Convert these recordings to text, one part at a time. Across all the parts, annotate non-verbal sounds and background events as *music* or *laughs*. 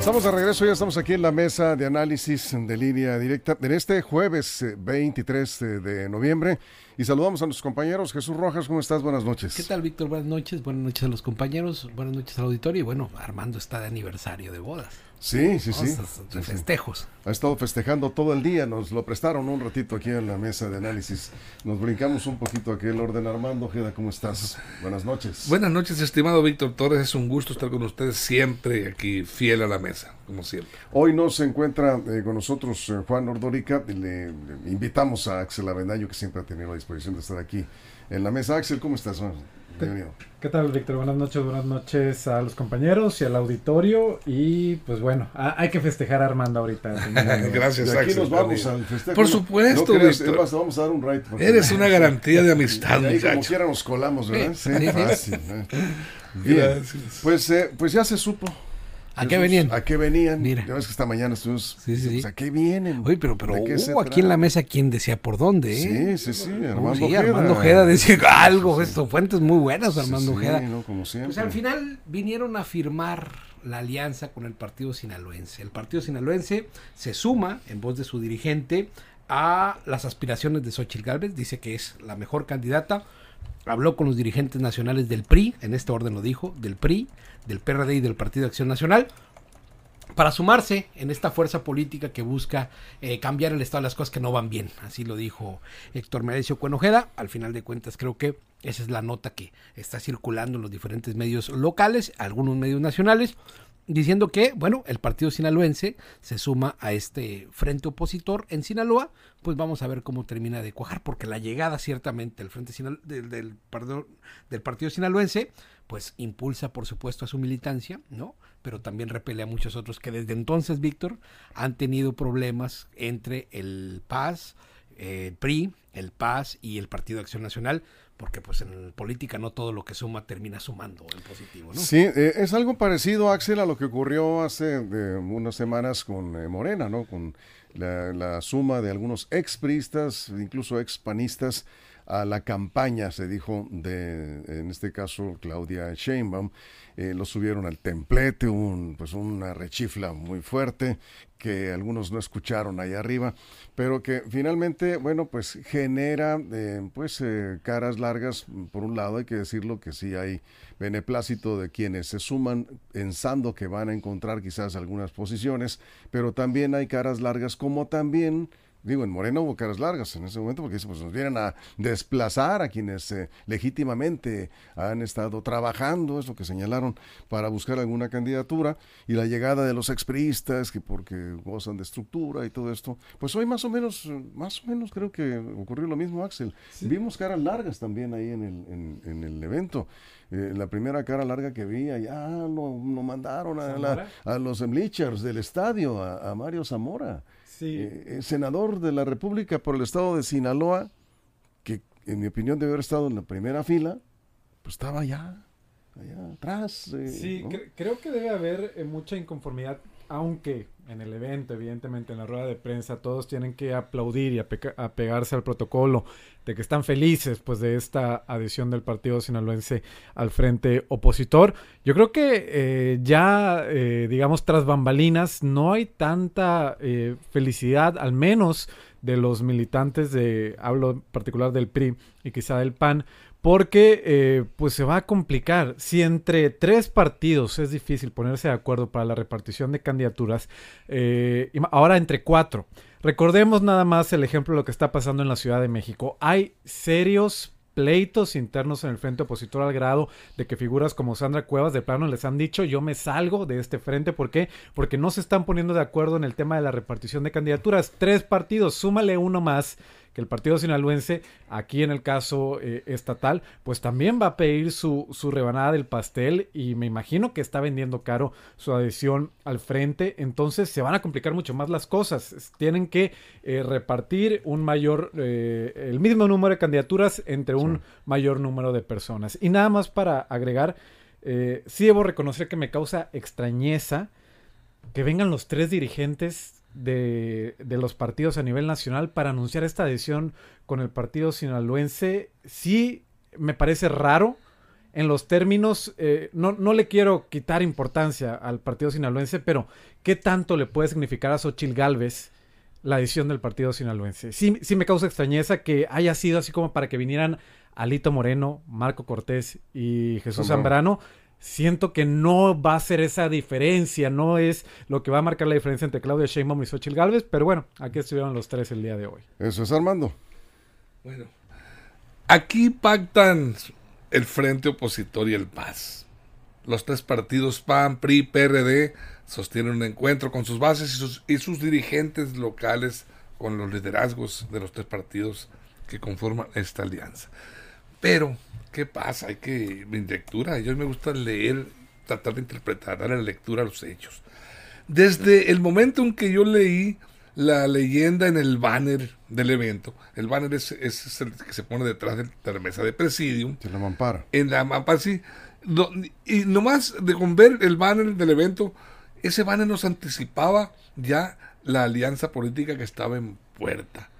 Estamos de regreso, ya estamos aquí en la mesa de análisis de línea directa en este jueves 23 eh, de noviembre y saludamos a nuestros compañeros. Jesús Rojas, ¿cómo estás? Buenas noches. ¿Qué tal, Víctor? Buenas noches, buenas noches a los compañeros, buenas noches al auditorio y bueno, Armando está de aniversario de bodas. Sí, sí, sí. De festejos. Ha estado festejando todo el día, nos lo prestaron un ratito aquí en la mesa de análisis. Nos brincamos un poquito aquí el orden. Armando Ojeda, ¿cómo estás? Buenas noches. Buenas noches, estimado Víctor Torres. Es un gusto estar con ustedes siempre aquí, fiel a la mesa, como siempre. Hoy no se encuentra eh, con nosotros eh, Juan Ordórica. Le, le, invitamos a Axel Avendaño, que siempre ha tenido la disposición de estar aquí en la mesa. Axel, ¿cómo estás? Bienvenido. ¿Qué tal, Víctor? Buenas noches, buenas noches a los compañeros y al auditorio. Y pues bueno, hay que festejar a Armando ahorita. *laughs* Gracias, y aquí nos vamos al festejo. Por supuesto, no Víctor. Más, vamos a dar un right. Eres una *laughs* garantía de amistad, y ahí como quiera nos colamos, ¿verdad? Sí, fácil. ¿eh? *laughs* Bien. Gracias. Pues, eh, pues ya se supo. ¿A qué venían? ¿A qué venían? Mira. Ya ves que esta mañana estuvimos. Sí, sí. Pues, ¿A qué vienen? Oye, pero, pero ¿De qué se hubo aquí en la mesa quien decía por dónde, ¿eh? Sí, sí, sí. Armando sí, Ojeda. Armando Ojeda decía algo, esto, fuentes muy buenas, Sí, Armando sí, Ojeda. no, como siempre. Pues al final vinieron a firmar la alianza con el partido sinaloense. El partido sinaloense se suma, en voz de su dirigente, a las aspiraciones de Xochitl Gálvez. Dice que es la mejor candidata. Habló con los dirigentes nacionales del PRI, en este orden lo dijo, del PRI, del PRD y del Partido de Acción Nacional para sumarse en esta fuerza política que busca eh, cambiar el estado de las cosas que no van bien. Así lo dijo Héctor Merecio Cuenojeda. Al final de cuentas creo que esa es la nota que está circulando en los diferentes medios locales, algunos medios nacionales, diciendo que, bueno, el partido sinaloense se suma a este frente opositor en Sinaloa, pues vamos a ver cómo termina de cuajar, porque la llegada ciertamente del frente Sinal del, del, perdón, del partido sinaloense, pues impulsa por supuesto a su militancia, ¿no? Pero también repele a muchos otros que desde entonces, Víctor, han tenido problemas entre el PAS, eh, el PRI, el PAS y el Partido de Acción Nacional, porque pues en política no todo lo que suma termina sumando en positivo, ¿no? Sí, eh, es algo parecido, Axel, a lo que ocurrió hace eh, unas semanas con eh, Morena, ¿no? Con la, la, suma de algunos expristas, incluso expanistas, a la campaña, se dijo, de, en este caso, Claudia Sheinbaum. Eh, lo subieron al templete, un, pues una rechifla muy fuerte que algunos no escucharon ahí arriba, pero que finalmente, bueno, pues genera eh, pues eh, caras largas, por un lado hay que decirlo que sí hay beneplácito de quienes se suman pensando que van a encontrar quizás algunas posiciones, pero también hay caras largas como también digo, en Morena hubo caras largas en ese momento porque pues, nos vienen a desplazar a quienes eh, legítimamente han estado trabajando, es lo que señalaron, para buscar alguna candidatura y la llegada de los expriistas que porque gozan de estructura y todo esto, pues hoy más o menos, más o menos creo que ocurrió lo mismo, Axel. Sí. Vimos caras largas también ahí en el, en, en el evento. Eh, la primera cara larga que vi, allá lo, lo mandaron a, la, a los bleachers del estadio, a, a Mario Zamora. Sí. Eh, senador de la República por el estado de Sinaloa, que en mi opinión debe haber estado en la primera fila, pues estaba allá, allá atrás. Eh, sí, ¿no? cre creo que debe haber eh, mucha inconformidad, aunque en el evento, evidentemente en la rueda de prensa, todos tienen que aplaudir y apegarse al protocolo de que están felices pues de esta adhesión del partido sinaloense al frente opositor. Yo creo que eh, ya, eh, digamos, tras bambalinas, no hay tanta eh, felicidad, al menos de los militantes de, hablo en particular del PRI y quizá del PAN, porque eh, pues se va a complicar. Si entre tres partidos es difícil ponerse de acuerdo para la repartición de candidaturas, eh, ahora entre cuatro. Recordemos nada más el ejemplo de lo que está pasando en la Ciudad de México. Hay serios pleitos internos en el frente opositor al grado de que figuras como Sandra Cuevas de plano les han dicho yo me salgo de este frente. ¿Por qué? Porque no se están poniendo de acuerdo en el tema de la repartición de candidaturas. Tres partidos, súmale uno más que el partido sinaloense, aquí en el caso eh, estatal, pues también va a pedir su, su rebanada del pastel y me imagino que está vendiendo caro su adhesión al frente, entonces se van a complicar mucho más las cosas. Tienen que eh, repartir un mayor, eh, el mismo número de candidaturas entre un mayor número de personas. Y nada más para agregar, eh, sí debo reconocer que me causa extrañeza que vengan los tres dirigentes de, de, los partidos a nivel nacional para anunciar esta adhesión con el partido sinaloense. Sí me parece raro en los términos, eh, no, no, le quiero quitar importancia al partido sinaloense, pero ¿qué tanto le puede significar a Xochil Gálvez la adhesión del partido sinaloense? Sí, sí me causa extrañeza que haya sido así como para que vinieran Alito Moreno, Marco Cortés y Jesús Zambrano. Siento que no va a ser esa diferencia, no es lo que va a marcar la diferencia entre Claudia Sheinbaum y Xochil Gálvez, pero bueno, aquí estuvieron los tres el día de hoy. Eso es Armando. Bueno, aquí pactan el Frente Opositor y el PAS. Los tres partidos PAN, PRI, PRD sostienen un encuentro con sus bases y sus, y sus dirigentes locales con los liderazgos de los tres partidos que conforman esta alianza. Pero, ¿qué pasa? Hay que, mi lectura, a ellos me gusta leer, tratar de interpretar, darle lectura a los hechos. Desde el momento en que yo leí la leyenda en el banner del evento. El banner es, es, el que se pone detrás de la mesa de presidium. En la mampara. En la mampara, sí. No, y nomás de con ver el banner del evento, ese banner nos anticipaba ya la alianza política que estaba en puerta.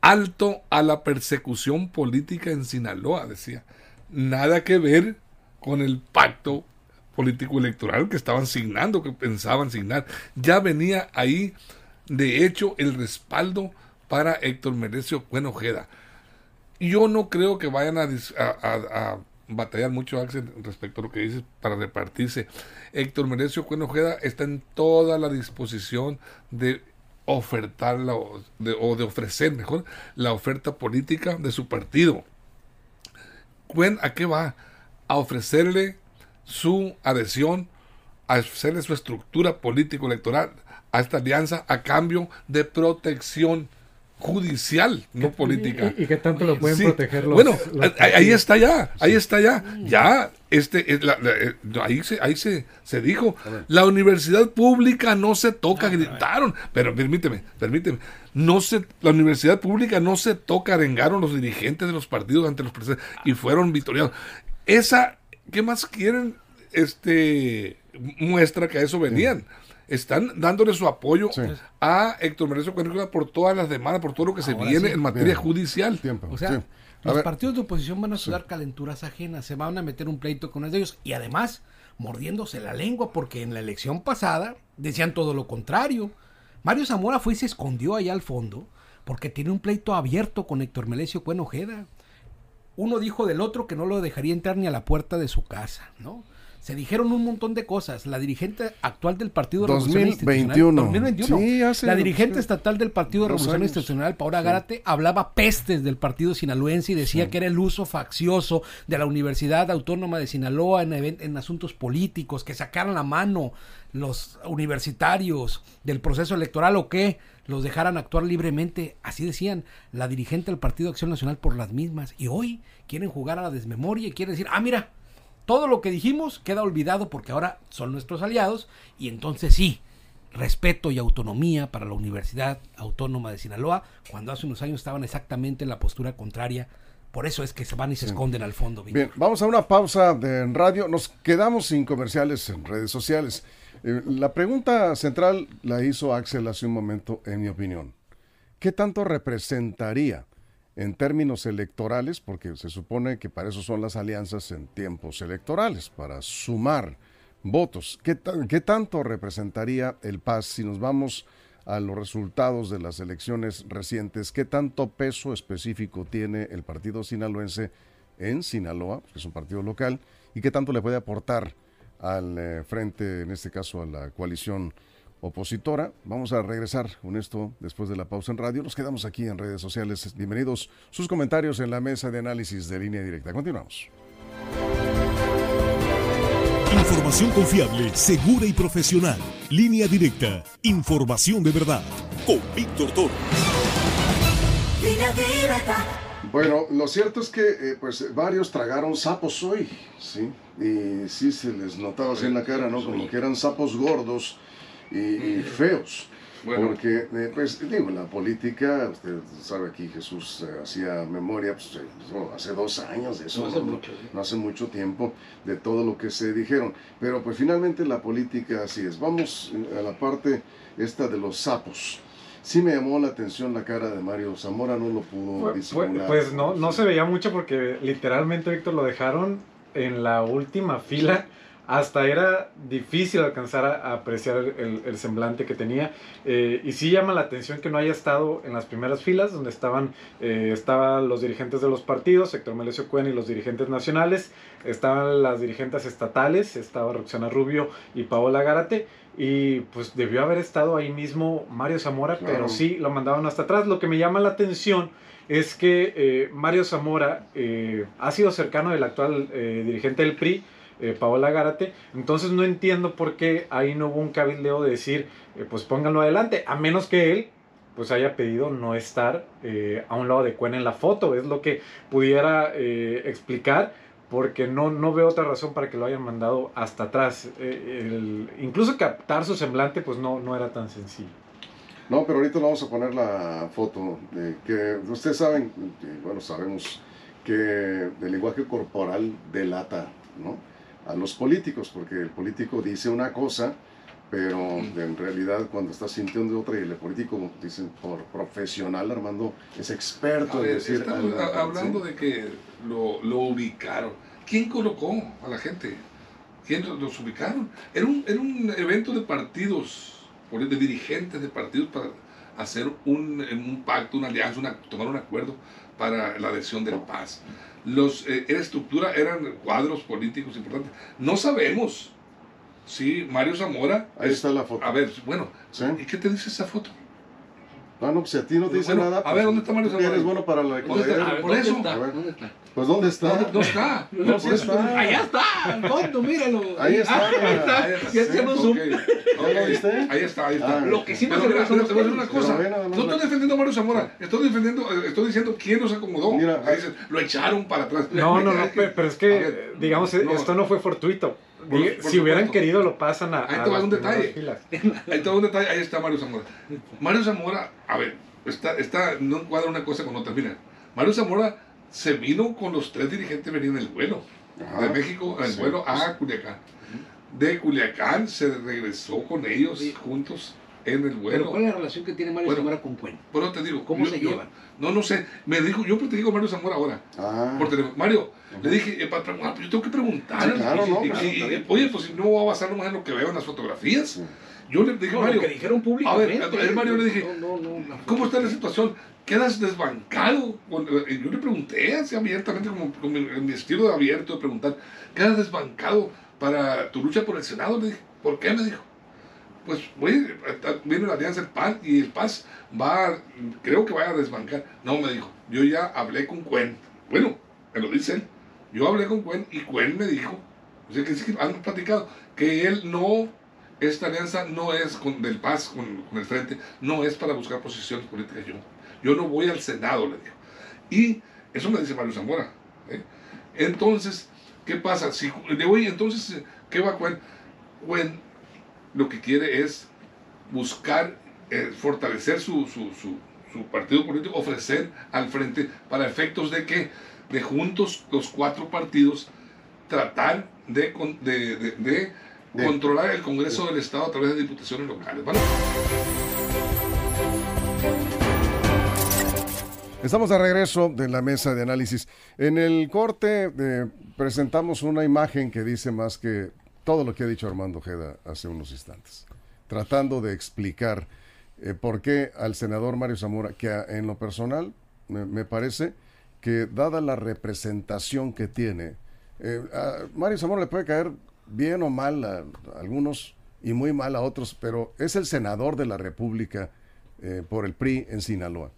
Alto a la persecución política en Sinaloa, decía. Nada que ver con el pacto político electoral que estaban signando, que pensaban signar. Ya venía ahí de hecho el respaldo para Héctor Merecio Cuen Ojeda. Yo no creo que vayan a, batallar mucho, Axel, respecto a lo que dices, para repartirse. Héctor Merecio Cuen Ojeda está en toda la disposición de ofertar de, o de ofrecer mejor la oferta política de su partido. ¿A qué va? A ofrecerle su adhesión, a ofrecerle su estructura político-electoral a esta alianza a cambio de protección judicial, no política. ¿Y, qué tanto lo pueden proteger los Bueno, ahí está ya, ahí está ya. Ya, este, la, eh, ahí se, ahí se, se dijo, la universidad pública no se toca, gritaron. Pero permíteme, permíteme. No se, la universidad pública no se toca, arengaron los dirigentes de los partidos ante los presidentes y fueron victoriados. Esa, ¿qué más quieren? Este muestra que a eso venían están dándole su apoyo a Héctor Merecio por todas las demandas, por todo lo que se viene en materia judicial. O sea, los partidos de oposición van a sudar calenturas ajenas, se van a meter un pleito con ellos y además mordiéndose la lengua porque en la elección pasada decían todo lo contrario. Mario Zamora fue y se escondió allá al fondo porque tiene un pleito abierto con Héctor Melesio Cuen Ojeda. Uno dijo del otro que no lo dejaría entrar ni a la puerta de su casa, ¿no? Se dijeron un montón de cosas. La dirigente actual del Partido 2021. 2021. Sí, la dirigente estatal del Partido Revolución Institucional, Paola Gárate, hablaba pestes del partido sinaloense y decía que era el uso faccioso de la Universidad Autónoma de Sinaloa en, en asuntos políticos, que sacaran la mano los universitarios del proceso electoral o que los dejaran actuar libremente. Así decían la dirigente del Partido Acción Nacional por las mismas. Y hoy quieren jugar a la desmemoria y quieren decir, ah, mira, todo lo que dijimos queda olvidado porque ahora son nuestros aliados y entonces sí, respeto y autonomía para la Universidad Autónoma de Sinaloa, cuando hace unos años estaban exactamente en la postura contraria. Por eso es que se van y se esconden al fondo. Bien, vamos a una pausa de, en radio. Nos quedamos sin comerciales en redes sociales. Eh, la pregunta central la hizo Axel hace un momento, en mi opinión. ¿Qué tanto representaría en términos electorales, porque se supone que para eso son las alianzas en tiempos electorales, para sumar votos. ¿Qué, qué tanto representaría el PAS si nos vamos a los resultados de las elecciones recientes? ¿Qué tanto peso específico tiene el partido sinaloense en Sinaloa, que es un partido local, y qué tanto le puede aportar al eh, frente, en este caso a la coalición opositora. Vamos a regresar con esto después de la pausa en radio. Nos quedamos aquí en redes sociales. Bienvenidos sus comentarios en la mesa de análisis de línea directa. Continuamos. Información confiable, segura y profesional. Línea directa. Información de verdad. Con Víctor Toro. Bueno, lo cierto es que eh, pues varios tragaron sapos hoy, ¿sí? Y sí se les notaba así en la cara, ¿no? Como que eran sapos gordos y, y feos. Bueno. Porque, eh, pues, digo, la política, usted sabe aquí, Jesús eh, hacía memoria, pues, eh, no, hace dos años de eso, No hace mucho, sí. no hace mucho tiempo, de todo lo que se dijeron. Pero, pues, finalmente la política así es. Vamos eh, a la parte esta de los sapos. Sí me llamó la atención la cara de Mario Zamora, no lo pudo Pues, disimular. pues no, no se veía mucho porque literalmente, Víctor, lo dejaron en la última fila. Hasta era difícil alcanzar a, a apreciar el, el semblante que tenía. Eh, y sí llama la atención que no haya estado en las primeras filas, donde estaban, eh, estaban los dirigentes de los partidos, Héctor Melesio Cuen y los dirigentes nacionales. Estaban las dirigentes estatales, estaba Roxana Rubio y Paola Gárate. Y pues debió haber estado ahí mismo Mario Zamora, Claro. pero sí lo mandaban hasta atrás. Lo que me llama la atención es que eh, Mario Zamora eh, ha sido cercano del actual dirigente del PRI, eh, Paola Gárate, entonces no entiendo por qué ahí no hubo un cabildeo de decir, eh, pues pónganlo adelante, a menos que él pues haya pedido no estar eh, a un lado de Cuen en la foto, es lo que pudiera eh, explicar, porque no, no veo otra razón para que lo hayan mandado hasta atrás. Incluso captar su semblante pues no, no era tan sencillo. No, pero ahorita le vamos a poner la foto que ustedes saben, bueno, sabemos que el lenguaje corporal delata, ¿no? A los políticos, porque el político dice una cosa, pero en realidad cuando está sintiendo otra y el político, dicen por profesional, Armando, es experto A en ver, decir... estamos algo, a- hablando ¿sí? de que lo, lo ubicaron. ¿Quién colocó a la gente? ¿Quién los, ubicaron? Era un, era un evento de partidos, de dirigentes de partidos para hacer un, un pacto, una alianza, una- tomar un acuerdo para la adhesión del Paz. Los, eh, era estructura, eran cuadros políticos importantes. No sabemos si Mario Zamora... Ahí es- está la foto. A ver, bueno, ¿Sí? ¿y qué te dice esa foto? Ah, no, pues si a ti no te dice Bueno, nada... a pues, ver, ¿dónde está Mario Zamora? eres bueno para la ¿Dónde está? economía. A ver, por eso. A ver. Pues ¿dónde está? No, no está. No, sí está. Allá está, al fondo, míralo. Ahí está. Ah, ahí está. Ahí está. Ya hacemos zoom. Ok, ¿Ya lo ok. viste? Ahí está, ahí está. Ah, Lo que sí son los te voy a decir una cosa. No estoy defendiendo a Mario Zamora. Estoy defendiendo, estoy diciendo quién los acomodó. Mira, dicen, lo echaron para atrás. No, no, no, pe- pero es que, digamos, no. esto no fue fortuito. Por- Diga- por si hubieran supuesto. querido, lo pasan a, Ahí te va un detalle. *laughs* Ahí está un detalle, ahí está Mario Zamora. Mario Zamora, a ver, está, está, no encuadra una cosa con otra. Mira, Mario Zamora se vino con los tres dirigentes venían en el vuelo Ajá. de México, en el Sí, vuelo a Culiacán. De Culiacán se regresó con ellos Sí. juntos en el Pero vuelo. ¿cuál es la relación que tiene Mario Bueno. Zamora con Cuen? Pero te digo, ¿Cómo yo- se yo- llevan? No, no sé. Me dijo, yo te digo Mario Zamora ahora. Ah, Por teléfono. Mario, le dije, eh, pa- pa- ah, pues yo tengo que preguntar. Sí, claro, no, Y- claro, y- oye, pues si no voy a basar nomás en lo que veo en las fotografías. Sí. Yo le dije, No, Mario, lo que dijeron a ver, a ver, Mario, le dije, No, no, no, la ¿cómo está la situación? ¿Quedas desbancado? Eh, Yo le pregunté así abiertamente, como con mi, en mi estilo de abierto de preguntar, ¿quedas desbancado para tu lucha por el Senado? Le dije, ¿por qué? Me dijo. Pues güey, viene la alianza del PAN y el PAS va, creo que vaya a desbancar. No, me dijo, yo ya hablé con Cuen. Bueno, me lo dice él. Yo hablé con Cuen y Cuen me dijo, o que sí han platicado, que él no, esta alianza no es con del PAS, con, el Frente, no es para buscar posiciones políticas yo. Yo no voy al Senado, le dijo. Y eso me dice Mario Zamora. ¿eh? Entonces, ¿qué pasa? Si, le voy, entonces, ¿qué va Cuen? Cuen lo que quiere es buscar eh, fortalecer su, su, su- su partido político, ofrecer al frente para efectos de que de juntos los cuatro partidos tratar de, de, de- controlar el Congreso del Estado a través de diputaciones locales. ¿vale? Estamos de regreso de la mesa de análisis. En el corte eh, presentamos una imagen que dice más que todo lo que ha dicho Armando Ojeda hace unos instantes, tratando de explicar eh, por qué al senador Mario Zamora, que a- en lo personal me, me parece que dada la representación que tiene, eh, a Mario Zamora le puede caer bien o mal a, a algunos y muy mal a otros, pero es el senador de la República eh, por el PRI en Sinaloa.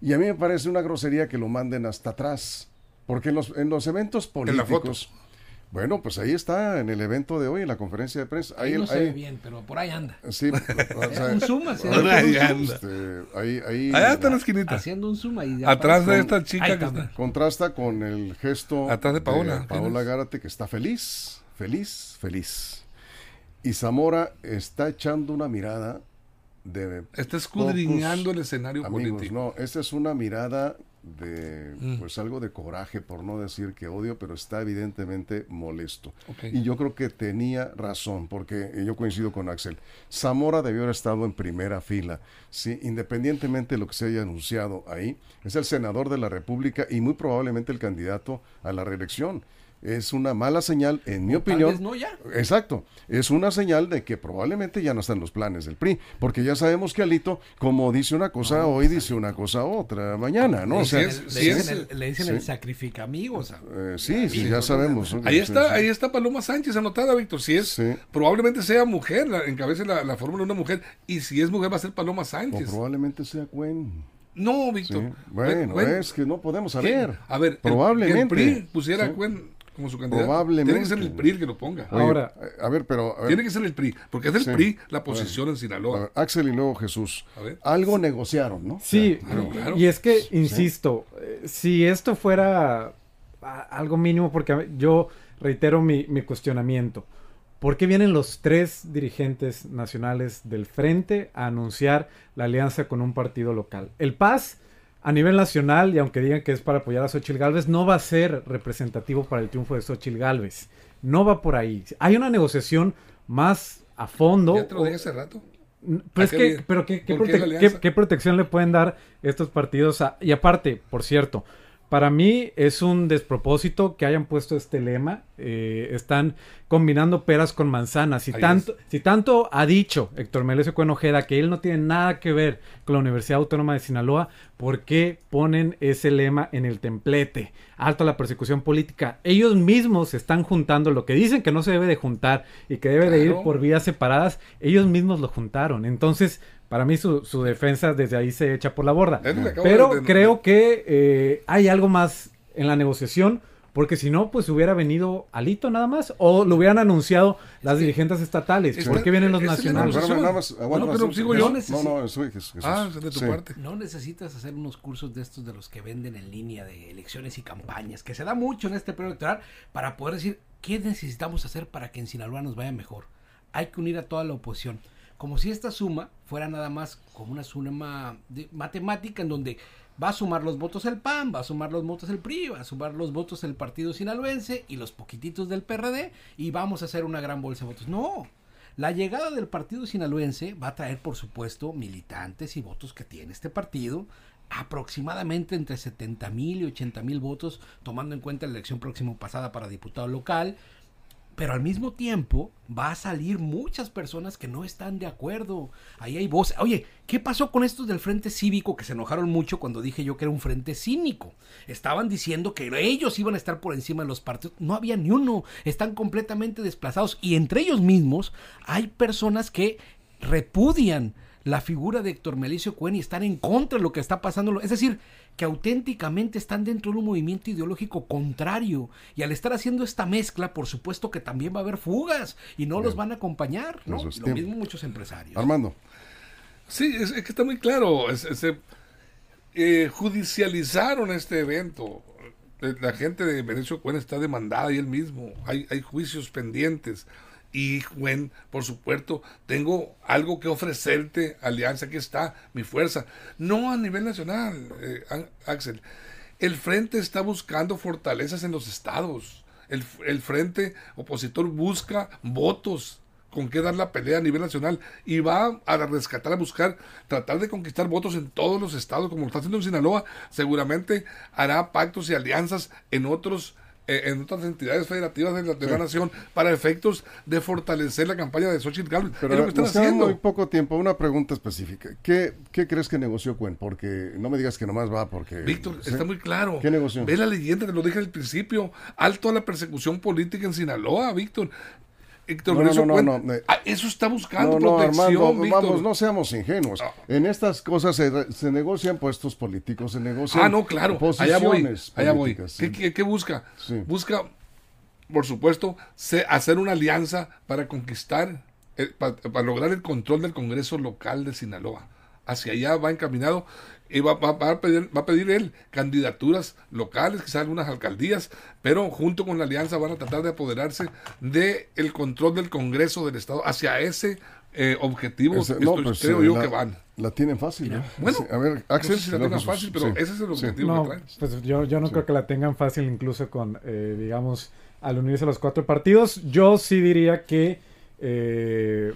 Y a mí me parece una grosería que lo manden hasta atrás, porque en los, en los eventos En políticos, Bueno, pues ahí está en el evento de hoy, en la conferencia de prensa. Ahí, Ahí, no se ahí- ve bien, pero por ahí anda. Sí, *laughs* o sea, un zoom así, Ahora ahí anda. este, ahí, ahí Allá está en la esquinita. haciendo un zoom ahí. Atrás de esta chica que está. contrasta con el gesto Atrás de Paola, ¿quién Paola? Gárate, que está feliz, feliz, feliz. Y Zamora está echando una mirada de Está escudriñando el escenario amigos. político. No, esta es una mirada de Mm. pues algo de coraje, por no decir que odio, pero está evidentemente molesto. Y yo creo que tenía razón, porque yo coincido con Axel. Zamora debió haber estado en primera fila. Sí, independientemente de lo que se haya anunciado ahí, es el senador de la República y muy probablemente el candidato a la reelección. Es una mala señal, en mi O tal opinión. vez no ya. Exacto. Es una señal de que probablemente ya no están los planes del PRI, porque ya sabemos que Alito, como dice una cosa hoy, dice una cosa otra mañana, ¿no? O Sí, sea, es- Le sí, dicen, es- el, le dicen sí. el sacrifica amigos. eh, sí, sí, ya sabemos. Ahí está, ahí está Paloma Sánchez anotada, Víctor. Si es, Sí. probablemente sea mujer, la, encabece la, la fórmula una mujer. Y si es mujer, va a ser Paloma O Sánchez. probablemente sea Cuen. No, Sí. Víctor. Bueno, es que no podemos ¿qué? saber. A ver, el- probablemente. que el PRI pusiera Sí. Como su candidato. Probablemente. Tiene que ser el PRI el que lo ponga. Oye, Ahora- a ver, pero a ver, Tiene que ser el PRI, porque es del Sí. PRI la posición en Sinaloa. ver, Axel y luego Jesús. A ver. Algo negociaron, ¿no? Sí, Claro, claro. y es que, insisto, eh, si esto fuera a- algo mínimo, porque a ver, yo reitero mi, mi cuestionamiento, ¿por qué vienen los tres dirigentes nacionales del frente a anunciar la alianza con un partido local? El PAS, a nivel nacional, y aunque digan que es para apoyar a Xochitl Gálvez, no va a ser representativo para el triunfo de Xochitl Gálvez. No va por ahí. Hay una negociación más a fondo. Ya te lo dije hace rato. Pero ¿A es qué que, pero ¿qué, qué ¿Por qué es la prote- alianza? qué- qué protección le pueden dar estos partidos? a- y aparte, por cierto, para mí es un despropósito que hayan puesto este lema. eh, están combinando peras con manzanas. Si Ahí tanto, si tanto ha dicho Héctor Melesio Cuen Ojeda que él no tiene nada que ver con la Universidad Autónoma de Sinaloa, ¿por qué ponen ese lema en el templete? Alto a la persecución política. Ellos mismos están juntando lo que dicen que no se debe de juntar y que debe de ir por vías separadas, ellos mismos lo juntaron. Entonces, para mí su, su defensa desde ahí se echa por la borda. Es Pero de- de- creo que eh, hay algo más en la negociación, porque si no, pues hubiera venido Alito nada más, o lo hubieran anunciado las dirigentes estatales. es- ¿Por qué vienen los es- es- nacionales? no, Espérame, nada más, aguanta, Bueno, pero sigo yo. No, no, soy Jesús. Jesús. Ah, de tu Sí. parte. No necesitas hacer unos cursos de estos de los que venden en línea de elecciones y campañas, que se da mucho en este periodo electoral, para poder decir qué necesitamos hacer para que en Sinaloa nos vaya mejor. Hay que unir a toda la oposición. Como si esta suma fuera nada más como una suma de matemática en donde va a sumar los votos el PAN, va a sumar los votos el PRI, va a sumar los votos el Partido Sinaloense y los poquititos del PRD y vamos a hacer una gran bolsa de votos. No, la llegada del partido sinaloense va a traer, por supuesto, militantes y votos que tiene este partido, aproximadamente entre 70 mil y 80 mil votos, tomando en cuenta la elección próxima pasada para diputado local. Pero al mismo tiempo va a salir muchas personas que no están de acuerdo. Ahí hay voces. Oye, ¿qué pasó con estos del Frente Cívico que se enojaron mucho cuando dije yo que era un frente cínico? Estaban diciendo que ellos iban a estar por encima de los partidos. No había ni uno. Están completamente desplazados. Y entre ellos mismos hay personas que repudian la figura de Héctor Melicio Cuen y están en contra de lo que está pasando. Es decir, que auténticamente están dentro de un movimiento ideológico contrario. Y al estar haciendo esta mezcla, por supuesto que también va a haber fugas y no los van a acompañar. ¿no? Eso es Lo mismo muchos empresarios. Armando. Sí, es, es que está muy claro. es- es, eh, eh, judicializaron este evento. Eh, La gente de Venecio Cuen está demandada y él mismo. Hay, hay juicios pendientes. Y Cuen, por supuesto, tengo algo que ofrecerte, Alianza, aquí está mi fuerza. No a nivel nacional, eh, Axel. El frente está buscando fortalezas en los estados. El, el frente opositor busca votos con qué dar la pelea a nivel nacional y va a rescatar, a buscar, tratar de conquistar votos en todos los estados, como lo está haciendo en Sinaloa, seguramente hará pactos y alianzas en otros en otras entidades federativas de la, de la nación para efectos de fortalecer la campaña de Xochitl Gálvez. Pero es lo que están nos queda haciendo. muy poco tiempo. Una pregunta específica. ¿Qué, qué crees que negoció Cuen? Porque no me digas que nomás va porque... Víctor, ¿sí? está muy claro. ¿Qué negocio? Ve la leyenda, te lo dije al principio. Alto a la persecución política en Sinaloa, Víctor. Héctor No, no, no, Cuen- no, no. Ah, eso está buscando No, no, protección, Armando, vamos, no seamos ingenuos. En estas cosas se, se negocian puestos políticos, se negocian Ah, no, claro. Allá voy. posiciones Allá voy. ¿Qué, sí. qué- qué busca? Sí. Busca por supuesto, se, hacer una alianza para conquistar, para lograr el control del Congreso local de Sinaloa. Hacia allá va encaminado y va, a pedir, va a pedir él candidaturas locales, quizás algunas alcaldías, pero junto con la alianza van a tratar de apoderarse del el control del Congreso del Estado hacia ese eh, objetivo. no, pues, creo yo que van. La tienen fácil. Bueno, a ver, Axel. No la tengan fácil, pero ese es el objetivo que traen. Pues yo, yo no creo que la tengan fácil, incluso con, eh, digamos, al unirse a los cuatro partidos. Yo sí diría que. Eh,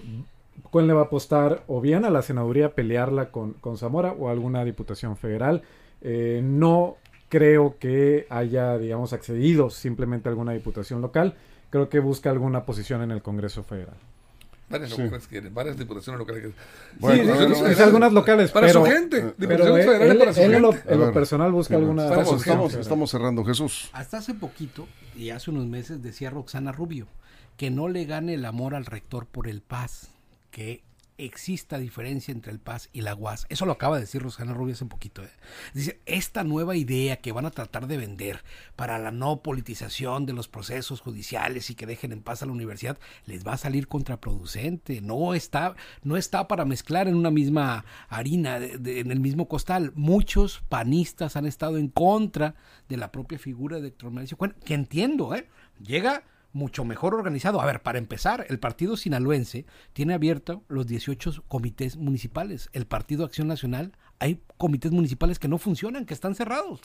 ¿Cuál le va a apostar o bien a la senaduría pelearla con, con Zamora o alguna diputación federal. Eh, no creo que haya, digamos, accedido simplemente a alguna diputación local. Creo que busca alguna posición en el Congreso Federal. Varias locales quieren, varias diputaciones locales quieren. sí, es, algunas locales. Para pero, su gente. Pero él, para su gente. En, lo, personal busca alguna. Estamos, estamos, estamos cerrando, Jesús. Hasta hace poquito, y hace unos meses, decía Roxana Rubio que no le gane el amor al rector por el paz que exista diferencia entre el PAS y la UAS. Eso lo acaba de decir Rosana Rubio hace un poquito. ¿eh? Dice, esta nueva idea que van a tratar de vender para la no politización de los procesos judiciales y que dejen en paz a la universidad, les va a salir contraproducente. No está, no está para mezclar en una misma harina, en el mismo costal. Muchos panistas han estado en contra de la propia figura de Héctor que entiendo, ¿eh? Llega mucho mejor organizado. A ver, para empezar, el partido sinaloense tiene abierto los 18 comités municipales. El Partido Acción Nacional hay comités municipales que no funcionan, que están cerrados.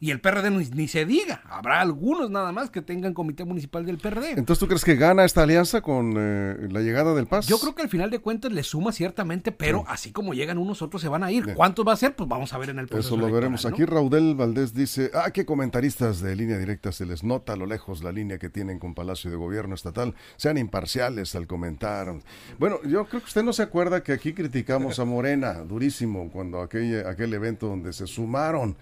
Y el PRD ni, se diga. Habrá algunos nada más que tengan comité municipal del PRD. Entonces, ¿tú crees que gana esta alianza con eh, la llegada del PAS? Yo creo que al final de cuentas le suma ciertamente, pero así como llegan unos, otros se van a ir. ¿Cuántos va a ser? Pues vamos a ver en el proceso Eso lo veremos. Aquí Raudel Valdés dice, ah, qué comentaristas de línea directa se les nota a lo lejos la línea que tienen con Palacio de Gobierno Estatal. Sean imparciales al comentar. Bueno, yo creo que usted no se acuerda que aquí criticamos a Morena durísimo cuando aquel, evento donde se sumaron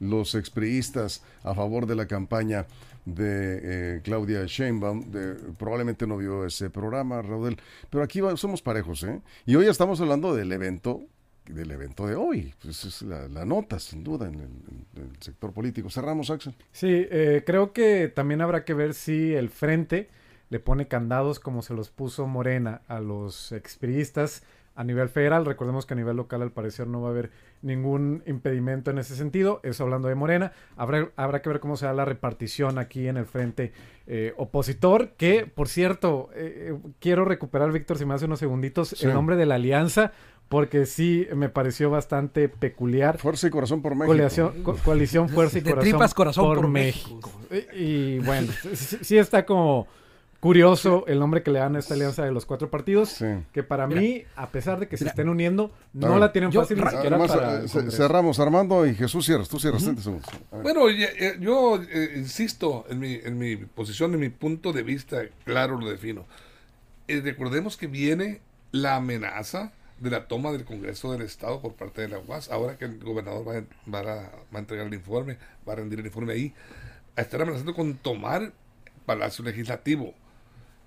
los expriistas a favor de la campaña de eh, Claudia Sheinbaum. probablemente no vio ese programa, Raudel, pero aquí somos parejos, ¿eh? Y hoy estamos hablando del evento del evento de hoy. Pues es la, nota, sin duda, en el, sector político. Cerramos, Axel. Sí, eh, creo que también habrá que ver si el frente le pone candados como se los puso Morena a los expriistas a nivel federal. Recordemos que a nivel local al parecer no va a haber ningún impedimento en ese sentido. Eso hablando de Morena. Habrá, habrá que ver cómo se da la repartición aquí en el frente eh, opositor. Que, por cierto, eh, eh, quiero recuperar, Víctor, si me hace unos segunditos, el nombre de la alianza. Porque sí me pareció bastante peculiar. Fuerza y Corazón por México. Coalición, Fuerza y Corazón, por, México. Y, bueno, *laughs* sí está como curioso el nombre que le dan a esta alianza de los cuatro partidos, que para mí, a pesar de que se estén uniendo, no la tienen fácil ni siquiera para eh, cerramos Armando y Jesús cierras, tú cierras, Bueno, yo eh, insisto en mi, en mi posición, en mi punto de vista, claro lo defino. Eh, recordemos que viene la amenaza de la toma del Congreso del Estado por parte de la UAS, ahora que el gobernador va a, va a entregar el informe, va a rendir el informe ahí, a estar amenazando con tomar Palacio Legislativo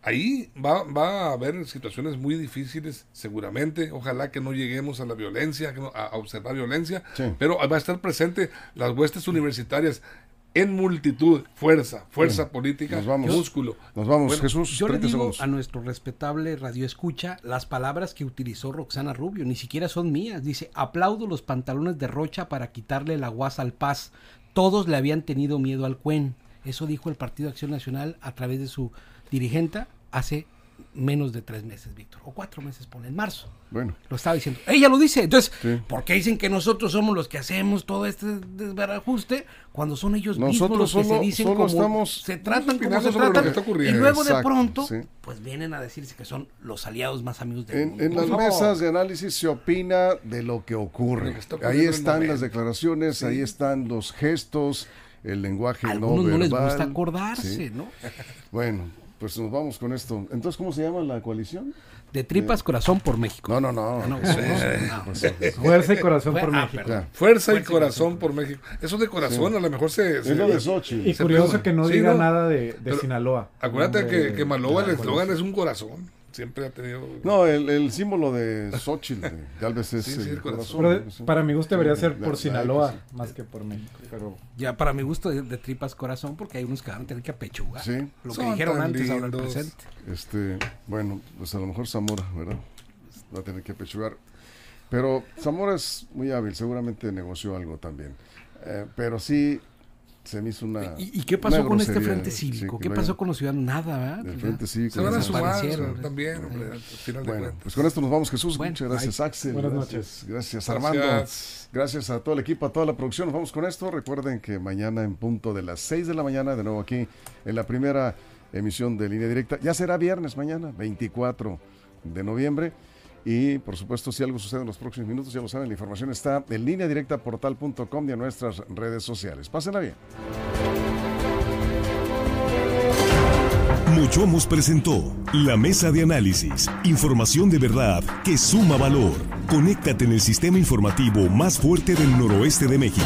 ahí va, va, a haber situaciones muy difíciles, seguramente. Ojalá que no lleguemos a la violencia, a, observar violencia, pero va a estar presente las huestes universitarias en multitud, fuerza, fuerza política, nos vamos, músculo. Nos vamos, Jesús. Yo le digo a nuestro respetable radio escucha las palabras que utilizó Roxana Rubio, ni siquiera son mías. Dice, aplaudo los pantalones de Rocha para quitarle la guasa al paz. Todos le habían tenido miedo al cuen. Eso dijo el Partido Acción Nacional a través de su dirigente hace menos de tres meses, Víctor, o cuatro meses, pone en marzo. Bueno. Lo estaba diciendo. Ella lo dice. Entonces, ¿por qué dicen que nosotros somos los que hacemos todo este desbarajuste cuando son ellos mismos los que se dicen como estamos se tratan como se tratan y luego de pronto pues vienen a decirse que son los aliados más amigos del en, mundo. En las mesas de análisis se opina de lo que ocurre. ahí están las declaraciones, ahí están los gestos, el lenguaje a algunos no, les gusta acordarse, ¿no? Bueno, pues nos vamos con esto. Entonces, ¿cómo se llama la coalición? De tripas corazón por México. No, no, no. Fuerza y corazón por ah, México. Fuerza y corazón por México. Eso de corazón a lo mejor se... es lo de Sochi. Y curioso que no diga nada de, Sinaloa. Acuérdate que, que Maloba el eslogan es un corazón. Siempre ha tenido. No, el, el símbolo de Xochitl, de Galvez *laughs* es Sí, sí, el el corazón. Para mi gusto debería ser por la- Sinaloa, la- más que por México. Pero Ya para mi gusto de, de tripas corazón, porque hay unos que van a tener que apechugar. Sí. Lo que Son dijeron antes, ahora el lindos. presente. Este, bueno, pues a lo mejor Zamora, ¿verdad? Va a tener que apechugar. Pero Zamora es muy hábil, seguramente negoció algo también. Eh, pero sí se me hizo una. ¿Y, y qué pasó con este grosería, frente sí, cívico? que ¿Qué pasó con los ciudadanos? Nada, ¿verdad? Del Pues frente cívico. Se van a sumar también, hombre, al final de Bueno, cuentas. pues con esto nos vamos, Jesús. Bueno, Muchas gracias, Axel. Buenas gracias, noches. Gracias, Armando. Gracias. Gracias a todo el equipo, a toda la producción. Nos vamos con esto. Recuerden que mañana en punto de las 6 de la mañana, de nuevo aquí en la primera emisión de Línea Directa. Ya será viernes mañana, 24 de noviembre. Y por supuesto, si algo sucede en los próximos minutos, ya lo saben, la información está en línea directa portal.com y en nuestras redes sociales. Pásenla bien. Mochomos presentó la mesa de análisis. Información de verdad que suma valor. Conéctate en el sistema informativo más fuerte del noroeste de México.